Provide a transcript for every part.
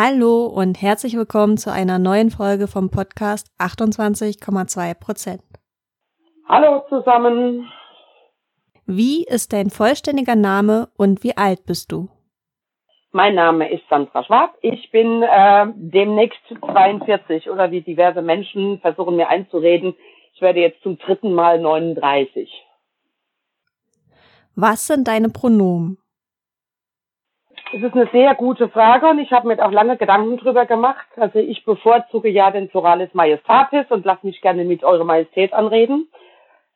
Hallo und herzlich willkommen zu einer neuen Folge vom Podcast 28,2 Prozent. Hallo zusammen. Wie ist dein vollständiger Name und wie alt bist du? Mein Name ist Sandra Schwab. Ich bin äh, demnächst 42 oder wie diverse Menschen versuchen mir einzureden. Ich werde jetzt zum dritten Mal 39. Was sind deine Pronomen? Das ist eine sehr gute Frage und ich habe mir auch lange Gedanken drüber gemacht. Also ich bevorzuge ja den Pluralis Majestatis und lasse mich gerne mit Eure Majestät anreden.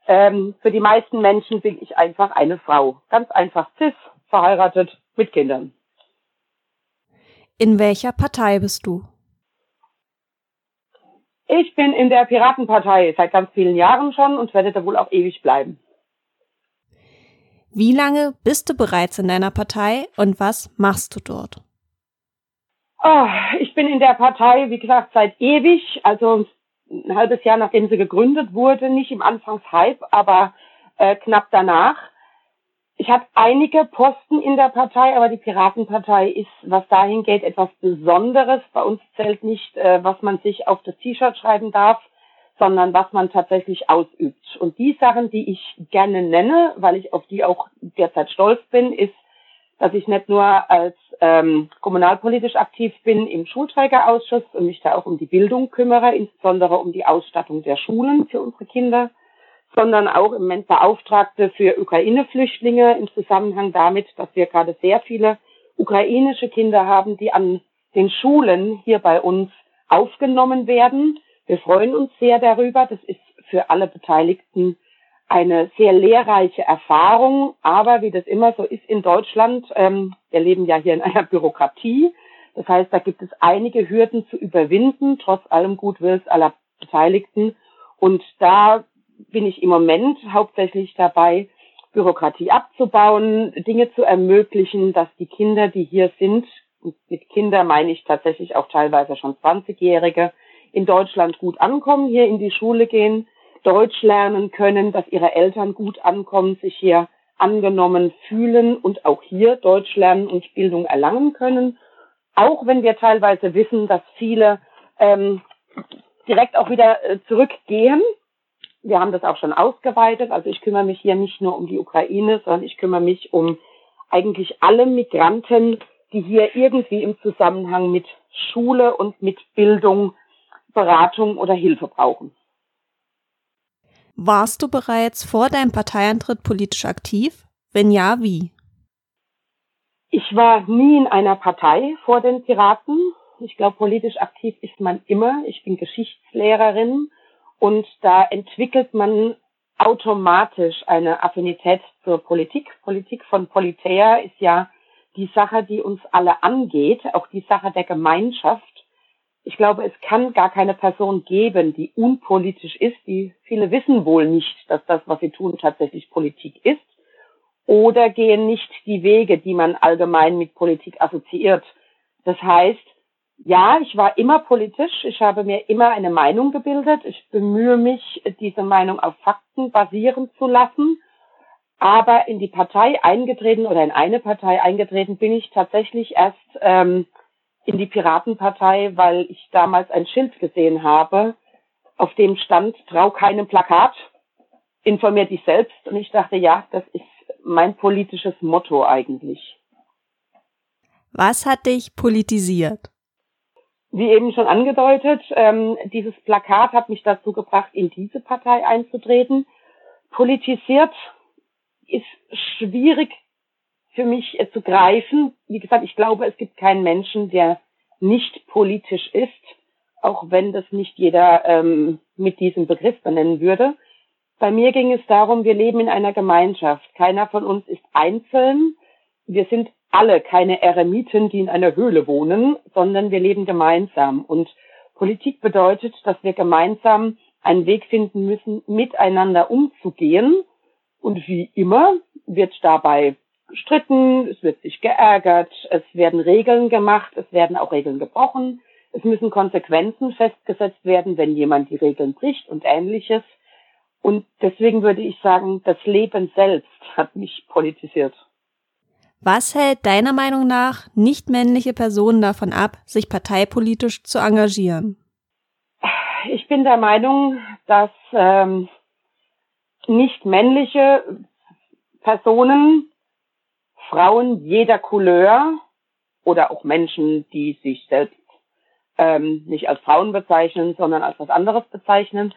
Ähm, für die meisten Menschen bin ich einfach eine Frau. Ganz einfach cis, verheiratet, mit Kindern. In welcher Partei bist du? Ich bin in der Piratenpartei seit ganz vielen Jahren schon und werde da wohl auch ewig bleiben. Wie lange bist du bereits in deiner Partei und was machst du dort? Oh, ich bin in der Partei, wie gesagt, seit ewig, also ein halbes Jahr nachdem sie gegründet wurde, nicht im Anfangshype, aber äh, knapp danach. Ich habe einige Posten in der Partei, aber die Piratenpartei ist, was dahin geht, etwas Besonderes. Bei uns zählt nicht, äh, was man sich auf das T-Shirt schreiben darf, sondern was man tatsächlich ausübt. Und die Sachen, die ich gerne nenne, weil ich auf die auch derzeit stolz bin, ist, dass ich nicht nur als ähm, kommunalpolitisch aktiv bin im Schulträgerausschuss und mich da auch um die Bildung kümmere, insbesondere um die Ausstattung der Schulen für unsere Kinder, sondern auch im Moment Beauftragte für Ukraine-Flüchtlinge im Zusammenhang damit, dass wir gerade sehr viele ukrainische Kinder haben, die an den Schulen hier bei uns aufgenommen werden wir freuen uns sehr darüber. Das ist für alle Beteiligten eine sehr lehrreiche Erfahrung. Aber wie das immer so ist in Deutschland, ähm, wir leben ja hier in einer Bürokratie. Das heißt, da gibt es einige Hürden zu überwinden, trotz allem Gutwills aller Beteiligten. Und da bin ich im Moment hauptsächlich dabei, Bürokratie abzubauen, Dinge zu ermöglichen, dass die Kinder, die hier sind, mit Kinder meine ich tatsächlich auch teilweise schon 20-Jährige, in Deutschland gut ankommen, hier in die Schule gehen, Deutsch lernen können, dass ihre Eltern gut ankommen, sich hier angenommen fühlen und auch hier Deutsch lernen und Bildung erlangen können. Auch wenn wir teilweise wissen, dass viele ähm, direkt auch wieder äh, zurückgehen. Wir haben das auch schon ausgeweitet. Also ich kümmere mich hier nicht nur um die Ukraine, sondern ich kümmere mich um eigentlich alle Migranten, die hier irgendwie im Zusammenhang mit Schule und mit Bildung Beratung oder Hilfe brauchen. Warst du bereits vor deinem Parteiantritt politisch aktiv? Wenn ja, wie? Ich war nie in einer Partei vor den Piraten. Ich glaube, politisch aktiv ist man immer. Ich bin Geschichtslehrerin und da entwickelt man automatisch eine Affinität zur Politik. Politik von Politäa ist ja die Sache, die uns alle angeht, auch die Sache der Gemeinschaft ich glaube, es kann gar keine Person geben, die unpolitisch ist. Die viele wissen wohl nicht, dass das, was sie tun, tatsächlich Politik ist oder gehen nicht die Wege, die man allgemein mit Politik assoziiert. Das heißt, ja, ich war immer politisch. Ich habe mir immer eine Meinung gebildet. Ich bemühe mich, diese Meinung auf Fakten basieren zu lassen. Aber in die Partei eingetreten oder in eine Partei eingetreten bin ich tatsächlich erst ähm, in die Piratenpartei, weil ich damals ein Schild gesehen habe, auf dem stand, trau keinem Plakat, informier dich selbst. Und ich dachte, ja, das ist mein politisches Motto eigentlich. Was hat dich politisiert? Wie eben schon angedeutet, ähm, dieses Plakat hat mich dazu gebracht, in diese Partei einzutreten. Politisiert ist schwierig für mich äh, zu greifen. Wie gesagt, ich glaube, es gibt keinen Menschen, der nicht politisch ist, auch wenn das nicht jeder ähm, mit diesem Begriff benennen würde. Bei mir ging es darum, wir leben in einer Gemeinschaft. Keiner von uns ist einzeln. Wir sind alle keine Eremiten, die in einer Höhle wohnen, sondern wir leben gemeinsam. Und Politik bedeutet, dass wir gemeinsam einen Weg finden müssen, miteinander umzugehen. Und wie immer wird dabei gestritten, es wird sich geärgert, es werden Regeln gemacht, es werden auch Regeln gebrochen, es müssen Konsequenzen festgesetzt werden, wenn jemand die Regeln bricht und ähnliches. Und deswegen würde ich sagen, das Leben selbst hat mich politisiert. Was hält deiner Meinung nach nicht männliche Personen davon ab, sich parteipolitisch zu engagieren? Ich bin der Meinung, dass ähm, nicht männliche Personen, Frauen jeder Couleur oder auch Menschen, die sich selbst ähm, nicht als Frauen bezeichnen, sondern als was anderes bezeichnen,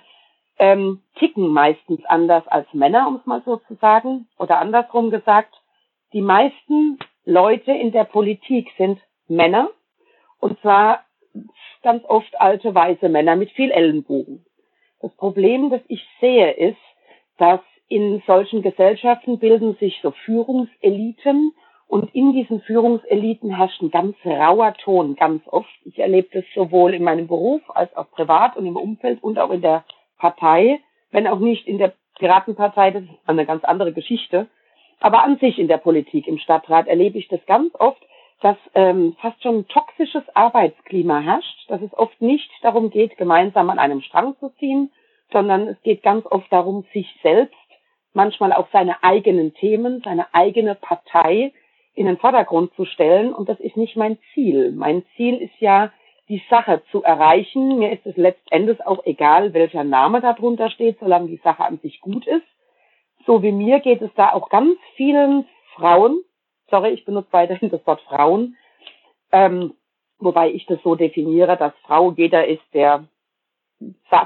ähm, ticken meistens anders als Männer, um es mal so zu sagen, oder andersrum gesagt die meisten Leute in der Politik sind Männer und zwar ganz oft alte weiße Männer mit viel Ellenbogen. Das Problem, das ich sehe, ist, dass in solchen Gesellschaften bilden sich so Führungseliten und in diesen Führungseliten herrscht ein ganz rauer Ton, ganz oft. Ich erlebe das sowohl in meinem Beruf als auch privat und im Umfeld und auch in der Partei, wenn auch nicht in der Piratenpartei, das ist eine ganz andere Geschichte. Aber an sich in der Politik, im Stadtrat erlebe ich das ganz oft, dass ähm, fast schon ein toxisches Arbeitsklima herrscht, dass es oft nicht darum geht, gemeinsam an einem Strang zu ziehen, sondern es geht ganz oft darum, sich selbst, manchmal auch seine eigenen Themen, seine eigene Partei in den Vordergrund zu stellen. Und das ist nicht mein Ziel. Mein Ziel ist ja, die Sache zu erreichen. Mir ist es letztendlich auch egal, welcher Name darunter steht, solange die Sache an sich gut ist so wie mir geht es da auch ganz vielen Frauen, sorry, ich benutze weiterhin das Wort Frauen, ähm, wobei ich das so definiere, dass Frau jeder ist, der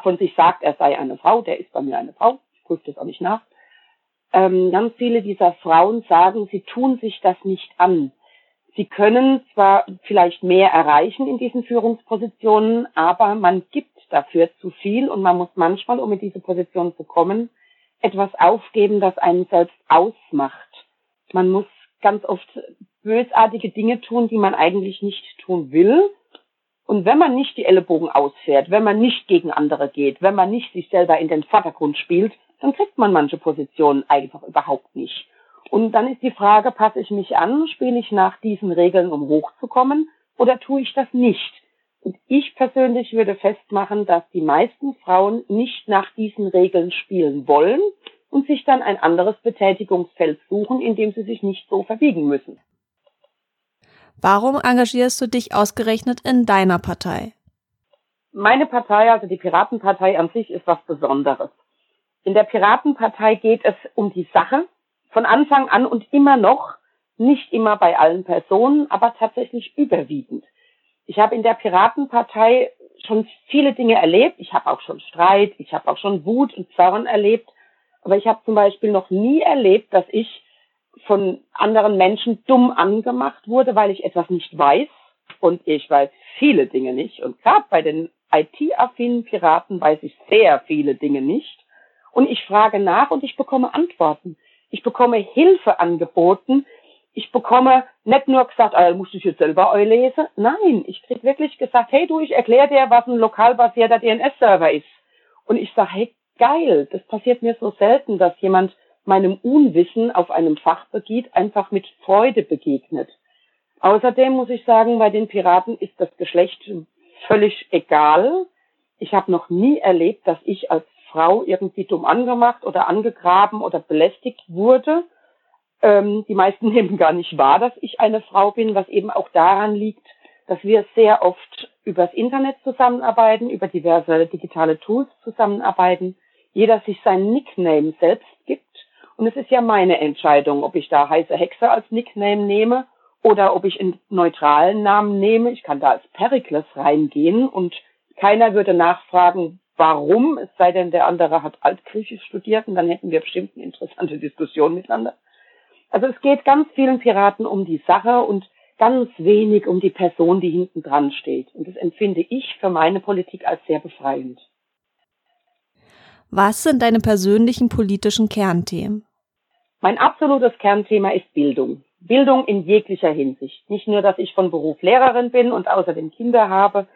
von sich sagt, er sei eine Frau, der ist bei mir eine Frau, ich prüfe das auch nicht nach. Ähm, ganz viele dieser Frauen sagen, sie tun sich das nicht an. Sie können zwar vielleicht mehr erreichen in diesen Führungspositionen, aber man gibt dafür zu viel und man muss manchmal, um in diese Position zu kommen, etwas aufgeben, das einen selbst ausmacht. Man muss ganz oft bösartige Dinge tun, die man eigentlich nicht tun will. Und wenn man nicht die Ellenbogen ausfährt, wenn man nicht gegen andere geht, wenn man nicht sich selber in den Vordergrund spielt, dann kriegt man manche Positionen einfach überhaupt nicht. Und dann ist die Frage, passe ich mich an, spiele ich nach diesen Regeln, um hochzukommen, oder tue ich das nicht? Und ich persönlich würde festmachen, dass die meisten Frauen nicht nach diesen Regeln spielen wollen und sich dann ein anderes Betätigungsfeld suchen, in dem sie sich nicht so verbiegen müssen. Warum engagierst du dich ausgerechnet in deiner Partei? Meine Partei, also die Piratenpartei an sich, ist was Besonderes. In der Piratenpartei geht es um die Sache von Anfang an und immer noch, nicht immer bei allen Personen, aber tatsächlich überwiegend. Ich habe in der Piratenpartei schon viele Dinge erlebt. Ich habe auch schon Streit, ich habe auch schon Wut und Zorn erlebt. Aber ich habe zum Beispiel noch nie erlebt, dass ich von anderen Menschen dumm angemacht wurde, weil ich etwas nicht weiß. Und ich weiß viele Dinge nicht. Und gerade bei den IT-affinen Piraten weiß ich sehr viele Dinge nicht. Und ich frage nach und ich bekomme Antworten. Ich bekomme Hilfe angeboten, ich bekomme nicht nur gesagt, ah, musst du jetzt selber lesen. Nein, ich krieg wirklich gesagt, hey du, ich erkläre dir, was ein lokal basierter DNS-Server ist. Und ich sage, hey, geil, das passiert mir so selten, dass jemand meinem Unwissen auf einem Fachgebiet einfach mit Freude begegnet. Außerdem muss ich sagen, bei den Piraten ist das Geschlecht völlig egal. Ich habe noch nie erlebt, dass ich als Frau irgendwie dumm angemacht oder angegraben oder belästigt wurde. Ähm, die meisten nehmen gar nicht wahr, dass ich eine Frau bin, was eben auch daran liegt, dass wir sehr oft übers Internet zusammenarbeiten, über diverse digitale Tools zusammenarbeiten, jeder sich sein Nickname selbst gibt. Und es ist ja meine Entscheidung, ob ich da heiße Hexe als Nickname nehme oder ob ich einen neutralen Namen nehme. Ich kann da als Perikles reingehen und keiner würde nachfragen, warum, es sei denn, der andere hat Altgriechisch studiert und dann hätten wir bestimmt eine interessante Diskussion miteinander. Also es geht ganz vielen Piraten um die Sache und ganz wenig um die Person, die hinten dran steht. Und das empfinde ich für meine Politik als sehr befreiend. Was sind deine persönlichen politischen Kernthemen? Mein absolutes Kernthema ist Bildung. Bildung in jeglicher Hinsicht. Nicht nur, dass ich von Beruf Lehrerin bin und außerdem Kinder habe.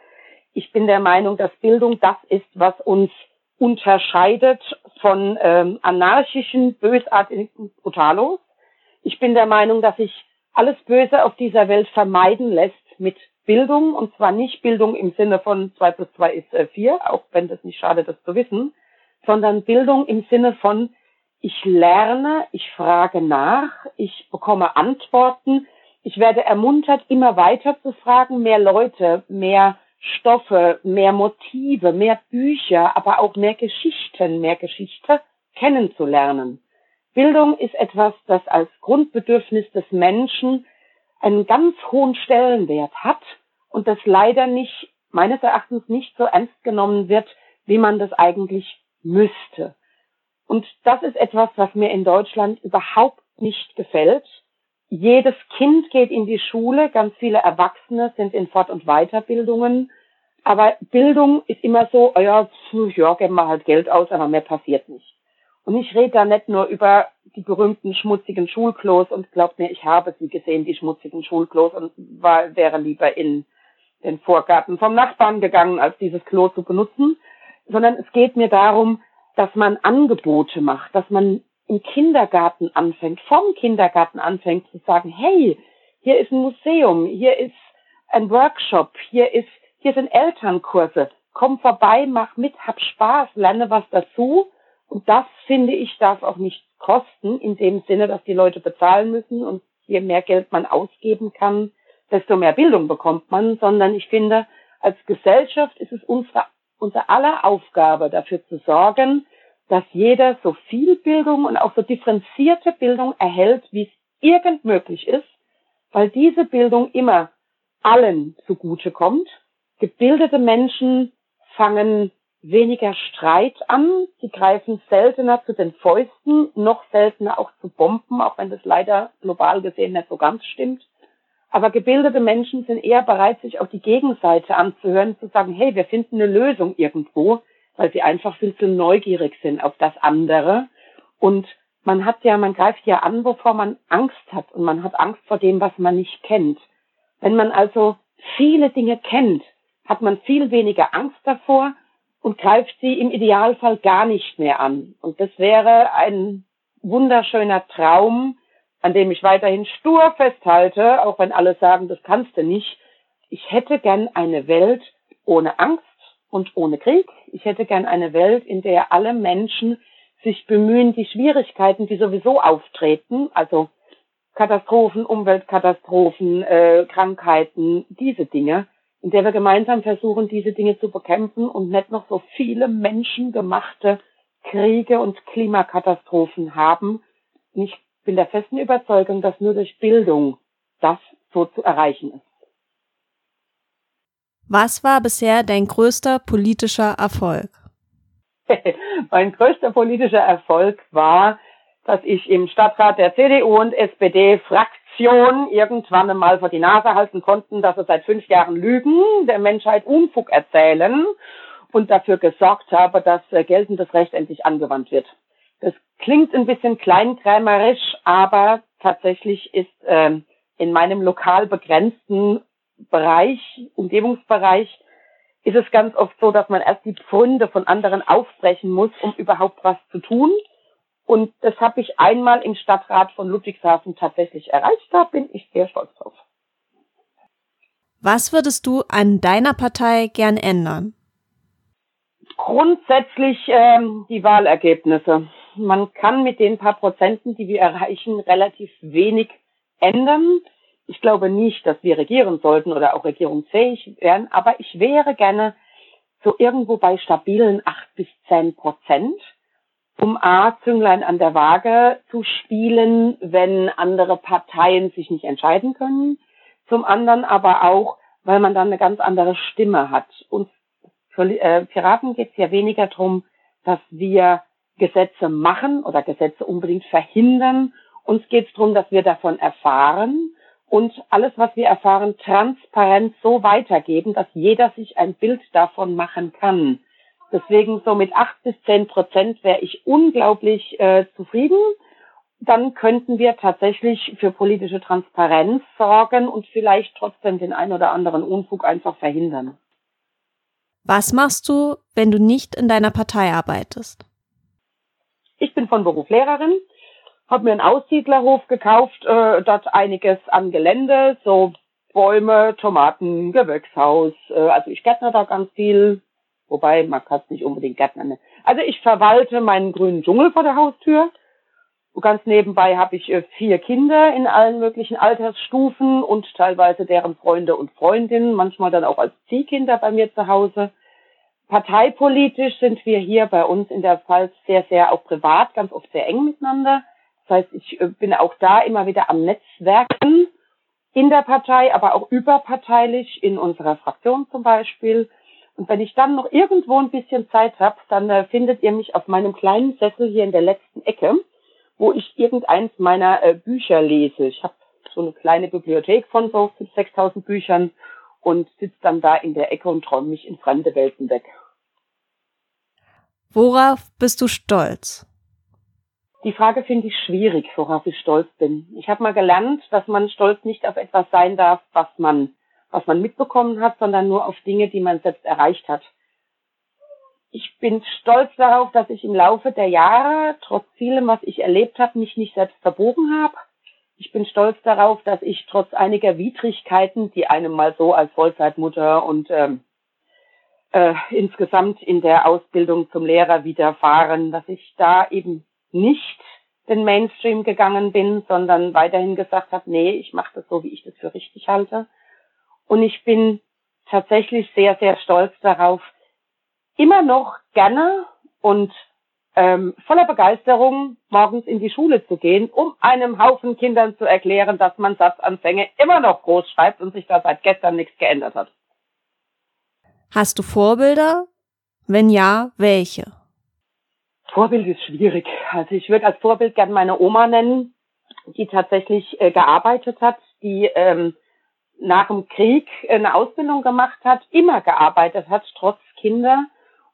Ich bin der Meinung, dass Bildung das ist, was uns unterscheidet von ähm, anarchischen, bösartigen. Brutalos ich bin der Meinung, dass sich alles Böse auf dieser Welt vermeiden lässt mit Bildung, und zwar nicht Bildung im Sinne von zwei plus zwei ist äh, vier, auch wenn das nicht schade, das zu wissen, sondern Bildung im Sinne von, ich lerne, ich frage nach, ich bekomme Antworten, ich werde ermuntert, immer weiter zu fragen, mehr Leute, mehr Stoffe, mehr Motive, mehr Bücher, aber auch mehr Geschichten, mehr Geschichte kennenzulernen. Bildung ist etwas, das als Grundbedürfnis des Menschen einen ganz hohen Stellenwert hat und das leider nicht, meines Erachtens nicht so ernst genommen wird, wie man das eigentlich müsste. Und das ist etwas, was mir in Deutschland überhaupt nicht gefällt. Jedes Kind geht in die Schule, ganz viele Erwachsene sind in Fort- und Weiterbildungen. Aber Bildung ist immer so, oh ja, ja, geben wir halt Geld aus, aber mehr passiert nicht. Und ich rede da nicht nur über die berühmten schmutzigen Schulklos und glaubt mir, ich habe sie gesehen, die schmutzigen Schulklos und war, wäre lieber in den Vorgarten vom Nachbarn gegangen, als dieses Klo zu benutzen, sondern es geht mir darum, dass man Angebote macht, dass man im Kindergarten anfängt, vom Kindergarten anfängt zu sagen, hey, hier ist ein Museum, hier ist ein Workshop, hier ist, hier sind Elternkurse, komm vorbei, mach mit, hab Spaß, lerne was dazu. Und das finde ich darf auch nicht kosten, in dem Sinne, dass die Leute bezahlen müssen und je mehr Geld man ausgeben kann, desto mehr Bildung bekommt man, sondern ich finde, als Gesellschaft ist es unsere, unsere aller Aufgabe, dafür zu sorgen, dass jeder so viel Bildung und auch so differenzierte Bildung erhält, wie es irgend möglich ist, weil diese Bildung immer allen zugute kommt. Gebildete Menschen fangen weniger Streit an, sie greifen seltener zu den Fäusten, noch seltener auch zu Bomben, auch wenn das leider global gesehen nicht so ganz stimmt. Aber gebildete Menschen sind eher bereit, sich auch die Gegenseite anzuhören, zu sagen, hey, wir finden eine Lösung irgendwo, weil sie einfach viel zu neugierig sind auf das andere. Und man hat ja, man greift ja an, wovor man Angst hat. Und man hat Angst vor dem, was man nicht kennt. Wenn man also viele Dinge kennt, hat man viel weniger Angst davor und greift sie im Idealfall gar nicht mehr an. Und das wäre ein wunderschöner Traum, an dem ich weiterhin stur festhalte, auch wenn alle sagen, das kannst du nicht. Ich hätte gern eine Welt ohne Angst, und ohne Krieg. Ich hätte gern eine Welt, in der alle Menschen sich bemühen, die Schwierigkeiten, die sowieso auftreten, also Katastrophen, Umweltkatastrophen, äh, Krankheiten, diese Dinge, in der wir gemeinsam versuchen, diese Dinge zu bekämpfen und nicht noch so viele menschengemachte Kriege und Klimakatastrophen haben. ich bin der festen Überzeugung, dass nur durch Bildung das so zu erreichen ist. Was war bisher dein größter politischer Erfolg? mein größter politischer Erfolg war, dass ich im Stadtrat der CDU und SPD Fraktion irgendwann einmal vor die Nase halten konnten, dass sie seit fünf Jahren lügen, der Menschheit Unfug erzählen und dafür gesorgt habe, dass äh, geltendes Recht endlich angewandt wird. Das klingt ein bisschen kleinkrämerisch, aber tatsächlich ist äh, in meinem lokal begrenzten Bereich, Umgebungsbereich, ist es ganz oft so, dass man erst die Pfründe von anderen aufbrechen muss, um überhaupt was zu tun. Und das habe ich einmal im Stadtrat von Ludwigshafen tatsächlich erreicht. Da bin ich sehr stolz drauf. Was würdest du an deiner Partei gern ändern? Grundsätzlich ähm, die Wahlergebnisse. Man kann mit den paar Prozenten, die wir erreichen, relativ wenig ändern. Ich glaube nicht, dass wir regieren sollten oder auch regierungsfähig wären, aber ich wäre gerne so irgendwo bei stabilen acht bis zehn Prozent, um A, Zünglein an der Waage zu spielen, wenn andere Parteien sich nicht entscheiden können. Zum anderen aber auch, weil man dann eine ganz andere Stimme hat. Und für äh, Piraten geht es ja weniger darum, dass wir Gesetze machen oder Gesetze unbedingt verhindern. Uns geht es darum, dass wir davon erfahren und alles, was wir erfahren, transparent so weitergeben, dass jeder sich ein Bild davon machen kann. Deswegen so mit acht bis zehn Prozent wäre ich unglaublich äh, zufrieden. Dann könnten wir tatsächlich für politische Transparenz sorgen und vielleicht trotzdem den ein oder anderen Unfug einfach verhindern. Was machst du, wenn du nicht in deiner Partei arbeitest? Ich bin von Beruf Lehrerin habe mir einen Aussiedlerhof gekauft, äh, dort einiges an Gelände, so Bäume, Tomaten, Gewächshaus. Äh, also ich gärtner da ganz viel, wobei man kann es nicht unbedingt gärtnern. Ne? Also ich verwalte meinen grünen Dschungel vor der Haustür. ganz nebenbei habe ich äh, vier Kinder in allen möglichen Altersstufen und teilweise deren Freunde und Freundinnen, manchmal dann auch als Ziehkinder bei mir zu Hause. Parteipolitisch sind wir hier bei uns in der Pfalz sehr, sehr auch privat, ganz oft sehr eng miteinander. Das heißt, ich äh, bin auch da immer wieder am Netzwerken in der Partei, aber auch überparteilich in unserer Fraktion zum Beispiel. Und wenn ich dann noch irgendwo ein bisschen Zeit habe, dann äh, findet ihr mich auf meinem kleinen Sessel hier in der letzten Ecke, wo ich irgendeins meiner äh, Bücher lese. Ich habe so eine kleine Bibliothek von so 6.000 Büchern und sitze dann da in der Ecke und träume mich in fremde Welten weg. Worauf bist du stolz? Die Frage finde ich schwierig, worauf ich stolz bin. Ich habe mal gelernt, dass man stolz nicht auf etwas sein darf, was man was man mitbekommen hat, sondern nur auf Dinge, die man selbst erreicht hat. Ich bin stolz darauf, dass ich im Laufe der Jahre, trotz vielem, was ich erlebt habe, mich nicht selbst verbogen habe. Ich bin stolz darauf, dass ich trotz einiger Widrigkeiten, die einem mal so als Vollzeitmutter und ähm, äh, insgesamt in der Ausbildung zum Lehrer widerfahren, dass ich da eben nicht den Mainstream gegangen bin, sondern weiterhin gesagt habe, nee, ich mache das so, wie ich das für richtig halte. Und ich bin tatsächlich sehr, sehr stolz darauf, immer noch gerne und ähm, voller Begeisterung morgens in die Schule zu gehen, um einem Haufen Kindern zu erklären, dass man Satzanfänge immer noch groß schreibt und sich da seit gestern nichts geändert hat. Hast du Vorbilder? Wenn ja, welche? Vorbild ist schwierig. Also ich würde als Vorbild gerne meine Oma nennen, die tatsächlich äh, gearbeitet hat, die ähm, nach dem Krieg eine Ausbildung gemacht hat, immer gearbeitet hat, trotz Kinder,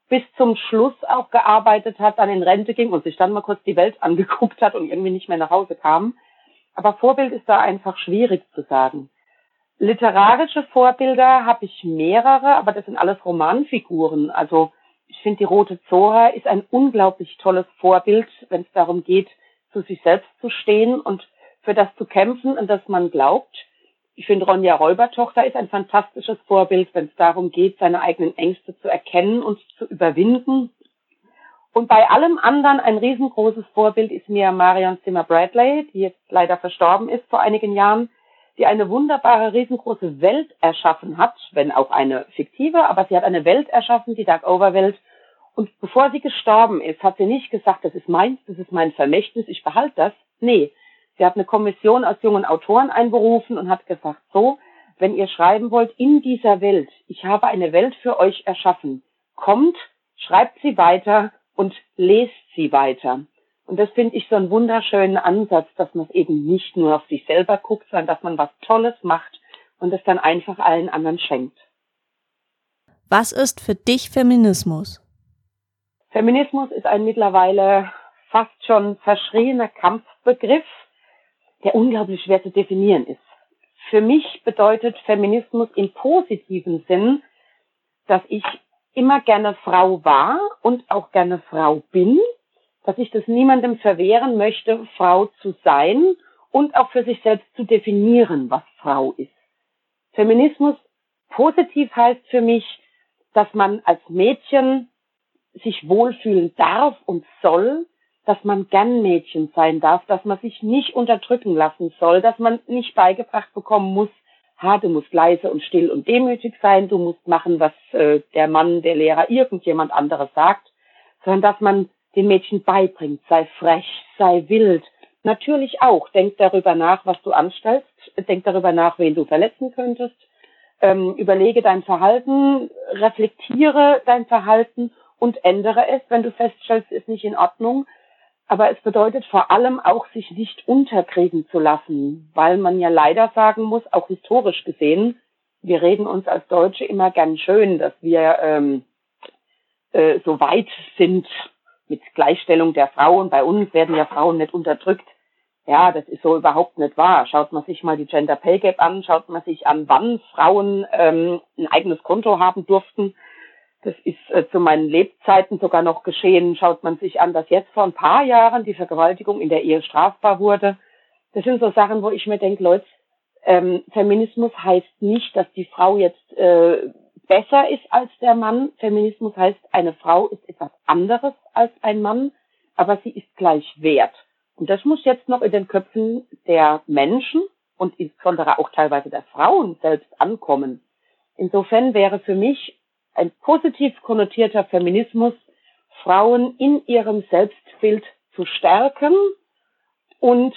bis zum Schluss auch gearbeitet hat, dann in Rente ging und sich dann mal kurz die Welt angeguckt hat und irgendwie nicht mehr nach Hause kam. Aber Vorbild ist da einfach schwierig zu sagen. Literarische Vorbilder habe ich mehrere, aber das sind alles Romanfiguren. Also ich finde, die Rote Zora ist ein unglaublich tolles Vorbild, wenn es darum geht, zu sich selbst zu stehen und für das zu kämpfen, an das man glaubt. Ich finde, Ronja Räubertochter ist ein fantastisches Vorbild, wenn es darum geht, seine eigenen Ängste zu erkennen und zu überwinden. Und bei allem anderen ein riesengroßes Vorbild ist mir Marion Zimmer Bradley, die jetzt leider verstorben ist vor einigen Jahren, die eine wunderbare, riesengroße Welt erschaffen hat, wenn auch eine fiktive, aber sie hat eine Welt erschaffen, die Dark-Over-Welt. Und bevor sie gestorben ist, hat sie nicht gesagt, das ist meins, das ist mein Vermächtnis, ich behalte das. Nee, Sie hat eine Kommission aus jungen Autoren einberufen und hat gesagt, so, wenn ihr schreiben wollt in dieser Welt, ich habe eine Welt für euch erschaffen, kommt, schreibt sie weiter und lest sie weiter. Und das finde ich so einen wunderschönen Ansatz, dass man es eben nicht nur auf sich selber guckt, sondern dass man was Tolles macht und es dann einfach allen anderen schenkt. Was ist für dich Feminismus? Feminismus ist ein mittlerweile fast schon verschrieener Kampfbegriff, der unglaublich schwer zu definieren ist. Für mich bedeutet Feminismus im positiven Sinn, dass ich immer gerne Frau war und auch gerne Frau bin, dass ich das niemandem verwehren möchte, Frau zu sein und auch für sich selbst zu definieren, was Frau ist. Feminismus positiv heißt für mich, dass man als Mädchen sich wohlfühlen darf und soll, dass man gern Mädchen sein darf, dass man sich nicht unterdrücken lassen soll, dass man nicht beigebracht bekommen muss, ha, du musst leise und still und demütig sein, du musst machen, was äh, der Mann, der Lehrer, irgendjemand anderes sagt, sondern dass man den Mädchen beibringt, sei frech, sei wild. Natürlich auch, denk darüber nach, was du anstellst, denk darüber nach, wen du verletzen könntest, ähm, überlege dein Verhalten, reflektiere dein Verhalten und ändere es, wenn du feststellst, es ist nicht in Ordnung, aber es bedeutet vor allem auch, sich nicht unterkriegen zu lassen, weil man ja leider sagen muss, auch historisch gesehen, wir reden uns als Deutsche immer gern schön, dass wir ähm, äh, so weit sind mit Gleichstellung der Frauen. Bei uns werden ja Frauen nicht unterdrückt. Ja, das ist so überhaupt nicht wahr. Schaut man sich mal die Gender Pay Gap an, schaut man sich an, wann Frauen ähm, ein eigenes Konto haben durften das ist äh, zu meinen Lebzeiten sogar noch geschehen. Schaut man sich an, dass jetzt vor ein paar Jahren die Vergewaltigung in der Ehe strafbar wurde. Das sind so Sachen, wo ich mir denke, Leute, ähm, Feminismus heißt nicht, dass die Frau jetzt äh, besser ist als der Mann. Feminismus heißt, eine Frau ist etwas anderes als ein Mann, aber sie ist gleich wert. Und das muss jetzt noch in den Köpfen der Menschen und insbesondere auch teilweise der Frauen selbst ankommen. Insofern wäre für mich ein positiv konnotierter Feminismus, Frauen in ihrem Selbstbild zu stärken und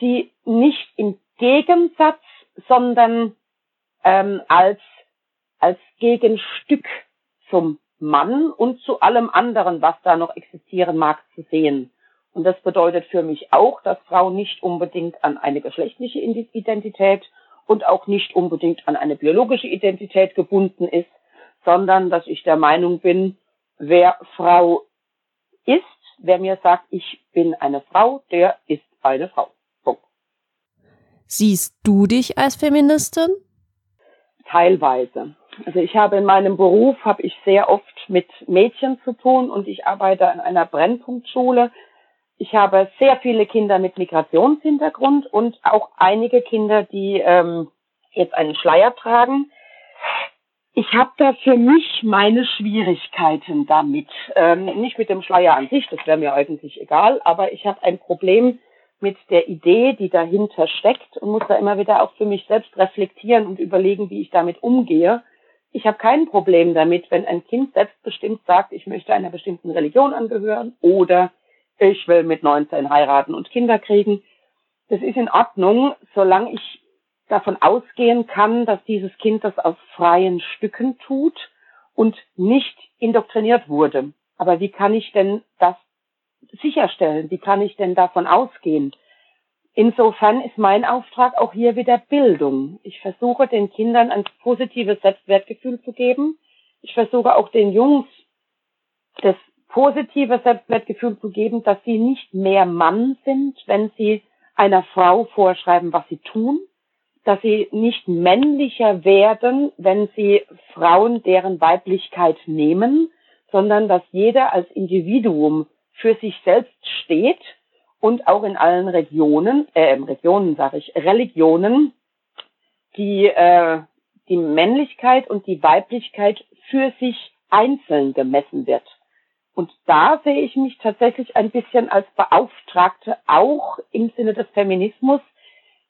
sie nicht im Gegensatz, sondern ähm, als, als Gegenstück zum Mann und zu allem anderen, was da noch existieren mag, zu sehen. Und das bedeutet für mich auch, dass Frau nicht unbedingt an eine geschlechtliche Identität und auch nicht unbedingt an eine biologische Identität gebunden ist, sondern dass ich der Meinung bin, wer Frau ist, wer mir sagt, ich bin eine Frau, der ist eine Frau. Punkt. Siehst du dich als Feministin? Teilweise. Also ich habe in meinem Beruf habe ich sehr oft mit Mädchen zu tun und ich arbeite an einer Brennpunktschule. Ich habe sehr viele Kinder mit Migrationshintergrund und auch einige Kinder, die ähm, jetzt einen Schleier tragen. Ich habe da für mich meine Schwierigkeiten damit. Ähm, nicht mit dem Schleier an sich, das wäre mir eigentlich egal, aber ich habe ein Problem mit der Idee, die dahinter steckt und muss da immer wieder auch für mich selbst reflektieren und überlegen, wie ich damit umgehe. Ich habe kein Problem damit, wenn ein Kind selbstbestimmt sagt, ich möchte einer bestimmten Religion angehören oder ich will mit 19 heiraten und Kinder kriegen. Das ist in Ordnung, solange ich davon ausgehen kann, dass dieses Kind das aus freien Stücken tut und nicht indoktriniert wurde. Aber wie kann ich denn das sicherstellen? Wie kann ich denn davon ausgehen? Insofern ist mein Auftrag auch hier wieder Bildung. Ich versuche den Kindern ein positives Selbstwertgefühl zu geben. Ich versuche auch den Jungs das positive Selbstwertgefühl zu geben, dass sie nicht mehr Mann sind, wenn sie einer Frau vorschreiben, was sie tun, dass sie nicht männlicher werden, wenn sie Frauen deren Weiblichkeit nehmen, sondern dass jeder als Individuum für sich selbst steht und auch in allen Regionen, äh, Regionen sage ich, Religionen, die äh, die Männlichkeit und die Weiblichkeit für sich einzeln gemessen wird. Und da sehe ich mich tatsächlich ein bisschen als Beauftragte auch im Sinne des Feminismus,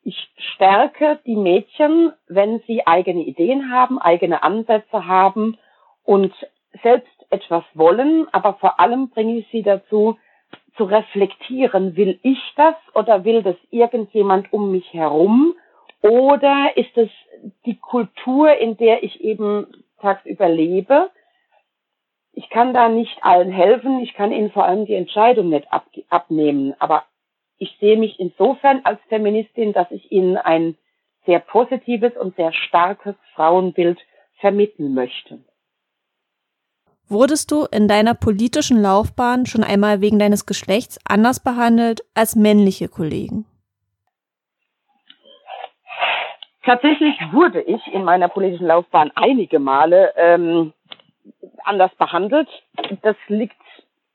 ich stärke die Mädchen, wenn sie eigene Ideen haben, eigene Ansätze haben und selbst etwas wollen, aber vor allem bringe ich sie dazu, zu reflektieren, will ich das oder will das irgendjemand um mich herum oder ist es die Kultur, in der ich eben tagsüber lebe? Ich kann da nicht allen helfen, ich kann ihnen vor allem die Entscheidung nicht ab abnehmen, aber ich sehe mich insofern als Feministin, dass ich ihnen ein sehr positives und sehr starkes Frauenbild vermitteln möchte. Wurdest du in deiner politischen Laufbahn schon einmal wegen deines Geschlechts anders behandelt als männliche Kollegen? Tatsächlich wurde ich in meiner politischen Laufbahn einige Male ähm, anders behandelt. Das liegt,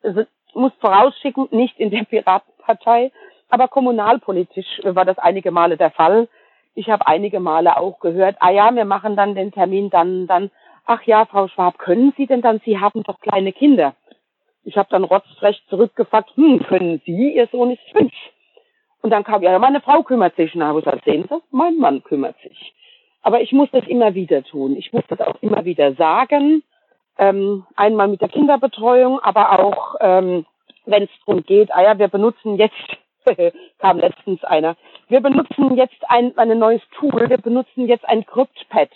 also muss vorausschicken, nicht in der Piratenpartei, aber kommunalpolitisch war das einige Male der Fall. Ich habe einige Male auch gehört, ah ja, wir machen dann den Termin dann, dann. Ach ja, Frau Schwab, können Sie denn dann? Sie haben doch kleine Kinder. Ich habe dann rotzfrech zurückgefragt, hm, können Sie? Ihr Sohn ist fünf. Und dann kam, ja, meine Frau kümmert sich. Und dann habe ich gesagt, sehen Sie, mein Mann kümmert sich. Aber ich muss das immer wieder tun. Ich muss das auch immer wieder sagen. Ähm, einmal mit der Kinderbetreuung, aber auch, ähm, wenn es darum geht, ah ja, wir benutzen jetzt kam letztens einer. Wir benutzen jetzt ein, ein neues Tool, wir benutzen jetzt ein CryptPad.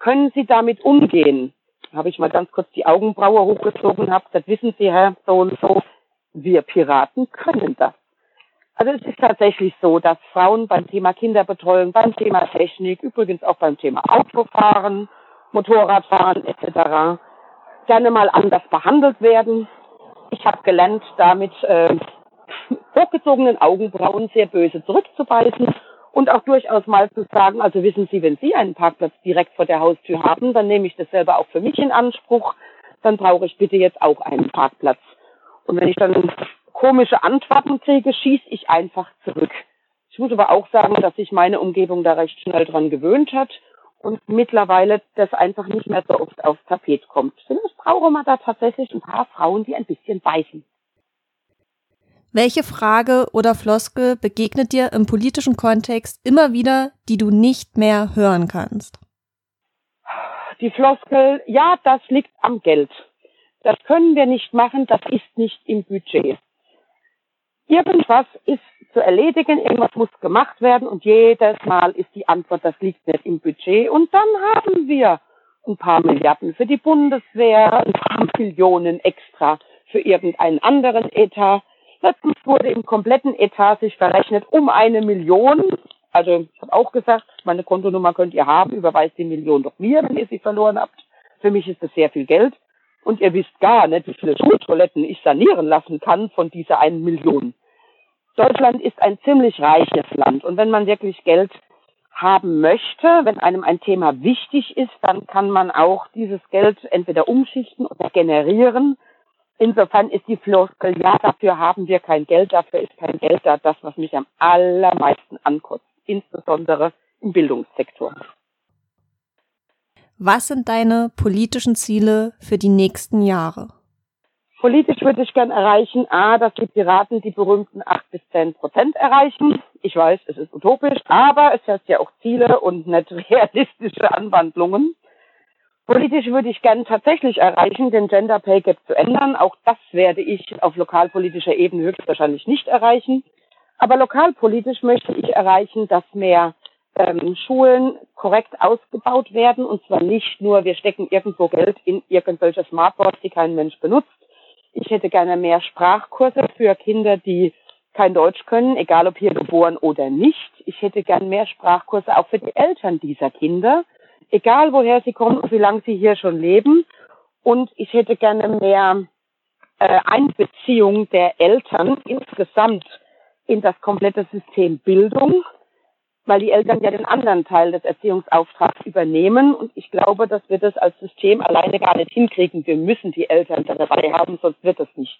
Können Sie damit umgehen? Habe ich mal ganz kurz die Augenbraue hochgezogen und habe gesagt, wissen Sie, Herr, so und so, wir Piraten können das. Also es ist tatsächlich so, dass Frauen beim Thema Kinderbetreuung, beim Thema Technik, übrigens auch beim Thema Autofahren, Motorradfahren etc. gerne mal anders behandelt werden. Ich habe gelernt, damit äh, hochgezogenen Augenbrauen sehr böse zurückzubeißen und auch durchaus mal zu sagen, also wissen Sie, wenn Sie einen Parkplatz direkt vor der Haustür haben, dann nehme ich das selber auch für mich in Anspruch, dann brauche ich bitte jetzt auch einen Parkplatz. Und wenn ich dann komische Antworten kriege, schieße ich einfach zurück. Ich muss aber auch sagen, dass sich meine Umgebung da recht schnell dran gewöhnt hat und mittlerweile das einfach nicht mehr so oft aufs Tapet kommt. Es brauche man da tatsächlich ein paar Frauen, die ein bisschen beißen. Welche Frage oder Floskel begegnet dir im politischen Kontext immer wieder, die du nicht mehr hören kannst? Die Floskel, ja, das liegt am Geld. Das können wir nicht machen, das ist nicht im Budget. Irgendwas ist zu erledigen, irgendwas muss gemacht werden und jedes Mal ist die Antwort, das liegt nicht im Budget. Und dann haben wir ein paar Milliarden für die Bundeswehr, ein paar Millionen extra für irgendeinen anderen Etat. Letztens wurde im kompletten Etat sich verrechnet um eine Million. Also ich habe auch gesagt, meine Kontonummer könnt ihr haben, überweist die Million doch mir, wenn ihr sie verloren habt. Für mich ist das sehr viel Geld. Und ihr wisst gar nicht, wie viele Schultoiletten ich sanieren lassen kann von dieser einen Million. Deutschland ist ein ziemlich reiches Land. Und wenn man wirklich Geld haben möchte, wenn einem ein Thema wichtig ist, dann kann man auch dieses Geld entweder umschichten oder generieren. Insofern ist die Floskel, ja, dafür haben wir kein Geld, dafür ist kein Geld da, das, was mich am allermeisten ankotzt, insbesondere im Bildungssektor. Was sind deine politischen Ziele für die nächsten Jahre? Politisch würde ich gern erreichen, a, dass die Piraten die berühmten acht bis zehn Prozent erreichen. Ich weiß, es ist utopisch, aber es heißt ja auch Ziele und nicht realistische Anwandlungen. Politisch würde ich gern tatsächlich erreichen, den Gender Pay Gap zu ändern. Auch das werde ich auf lokalpolitischer Ebene höchstwahrscheinlich nicht erreichen. Aber lokalpolitisch möchte ich erreichen, dass mehr ähm, Schulen korrekt ausgebaut werden. Und zwar nicht nur, wir stecken irgendwo Geld in irgendwelche Smartboards, die kein Mensch benutzt, ich hätte gerne mehr Sprachkurse für Kinder, die kein Deutsch können, egal ob hier geboren oder nicht. Ich hätte gerne mehr Sprachkurse auch für die Eltern dieser Kinder, egal woher sie kommen und wie lange sie hier schon leben. Und ich hätte gerne mehr äh, Einbeziehung der Eltern insgesamt in das komplette System Bildung weil die Eltern ja den anderen Teil des Erziehungsauftrags übernehmen. Und ich glaube, dass wir das als System alleine gar nicht hinkriegen. Wir müssen die Eltern dabei haben, sonst wird es nicht.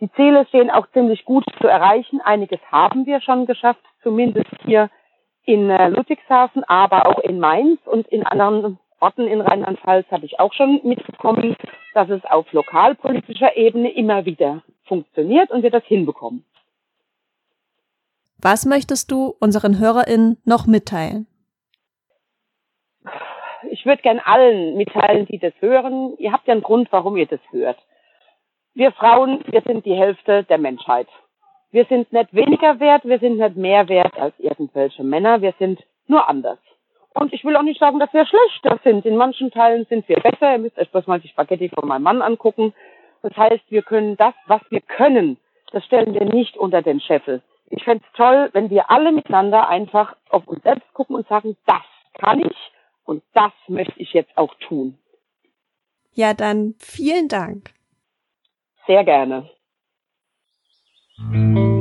Die Ziele stehen auch ziemlich gut zu erreichen. Einiges haben wir schon geschafft, zumindest hier in äh, Ludwigshafen, aber auch in Mainz und in anderen Orten in Rheinland-Pfalz habe ich auch schon mitbekommen, dass es auf lokalpolitischer Ebene immer wieder funktioniert und wir das hinbekommen. Was möchtest du unseren HörerInnen noch mitteilen? Ich würde gern allen mitteilen, die das hören. Ihr habt ja einen Grund, warum ihr das hört. Wir Frauen, wir sind die Hälfte der Menschheit. Wir sind nicht weniger wert, wir sind nicht mehr wert als irgendwelche Männer, wir sind nur anders. Und ich will auch nicht sagen, dass wir schlechter sind. In manchen Teilen sind wir besser. Ihr müsst euch bloß mal die Spaghetti von meinem Mann angucken. Das heißt, wir können das, was wir können, das stellen wir nicht unter den Scheffel. Ich fände es toll, wenn wir alle miteinander einfach auf uns selbst gucken und sagen, das kann ich und das möchte ich jetzt auch tun. Ja, dann vielen Dank. Sehr gerne. Thank you.